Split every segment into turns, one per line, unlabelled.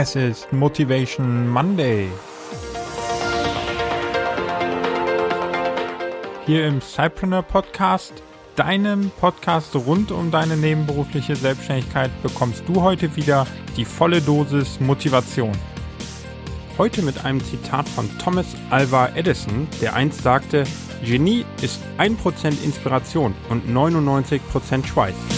Es ist Motivation Monday. Hier im Cypreneur Podcast, deinem Podcast rund um deine nebenberufliche Selbstständigkeit, bekommst du heute wieder die volle Dosis Motivation. Heute mit einem Zitat von Thomas Alva Edison, der einst sagte, Genie ist 1% Inspiration und 99% Schweiß.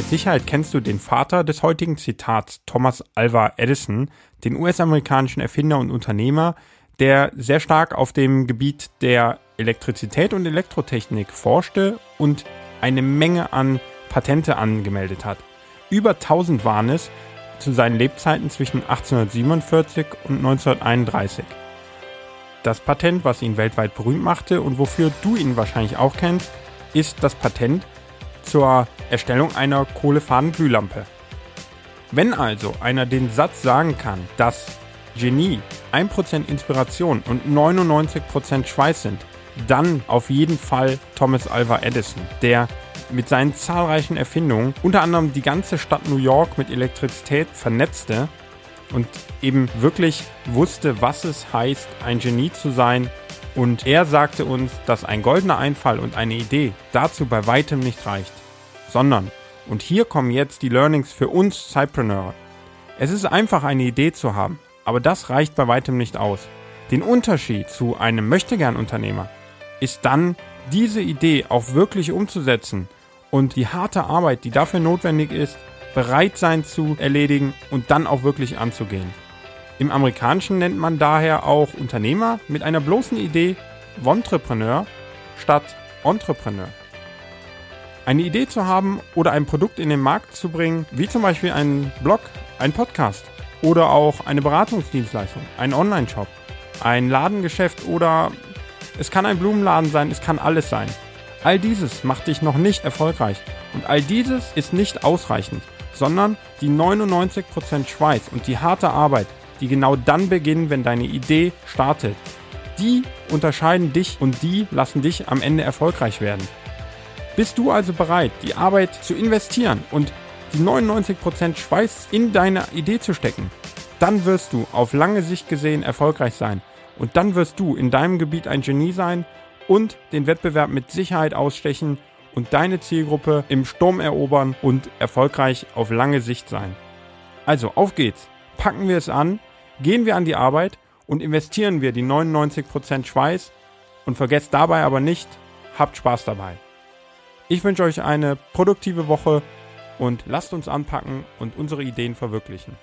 Mit Sicherheit kennst du den Vater des heutigen Zitats, Thomas Alva Edison, den US-amerikanischen Erfinder und Unternehmer, der sehr stark auf dem Gebiet der Elektrizität und Elektrotechnik forschte und eine Menge an Patente angemeldet hat. Über 1000 waren es zu seinen Lebzeiten zwischen 1847 und 1931. Das Patent, was ihn weltweit berühmt machte und wofür du ihn wahrscheinlich auch kennst, ist das Patent zur Erstellung einer Kohlefadenglühlampe. Wenn also einer den Satz sagen kann, dass Genie 1% Inspiration und 99% Schweiß sind, dann auf jeden Fall Thomas Alva Edison, der mit seinen zahlreichen Erfindungen unter anderem die ganze Stadt New York mit Elektrizität vernetzte und eben wirklich wusste, was es heißt, ein Genie zu sein. Und er sagte uns, dass ein goldener Einfall und eine Idee dazu bei weitem nicht reicht, sondern, und hier kommen jetzt die Learnings für uns Cypreneure. Es ist einfach eine Idee zu haben, aber das reicht bei weitem nicht aus. Den Unterschied zu einem Möchtegern-Unternehmer ist dann, diese Idee auch wirklich umzusetzen und die harte Arbeit, die dafür notwendig ist, bereit sein zu erledigen und dann auch wirklich anzugehen. Im Amerikanischen nennt man daher auch Unternehmer mit einer bloßen Idee Vontrepreneur statt Entrepreneur. Eine Idee zu haben oder ein Produkt in den Markt zu bringen, wie zum Beispiel einen Blog, ein Podcast oder auch eine Beratungsdienstleistung, ein Online-Shop, ein Ladengeschäft oder es kann ein Blumenladen sein, es kann alles sein. All dieses macht dich noch nicht erfolgreich und all dieses ist nicht ausreichend, sondern die 99% Schweiß und die harte Arbeit, die genau dann beginnen, wenn deine Idee startet. Die unterscheiden dich und die lassen dich am Ende erfolgreich werden. Bist du also bereit, die Arbeit zu investieren und die 99% Schweiß in deine Idee zu stecken? Dann wirst du auf lange Sicht gesehen erfolgreich sein und dann wirst du in deinem Gebiet ein Genie sein und den Wettbewerb mit Sicherheit ausstechen und deine Zielgruppe im Sturm erobern und erfolgreich auf lange Sicht sein. Also auf geht's. Packen wir es an, gehen wir an die Arbeit und investieren wir die 99% Schweiß und vergesst dabei aber nicht, habt Spaß dabei. Ich wünsche euch eine produktive Woche und lasst uns anpacken und unsere Ideen verwirklichen.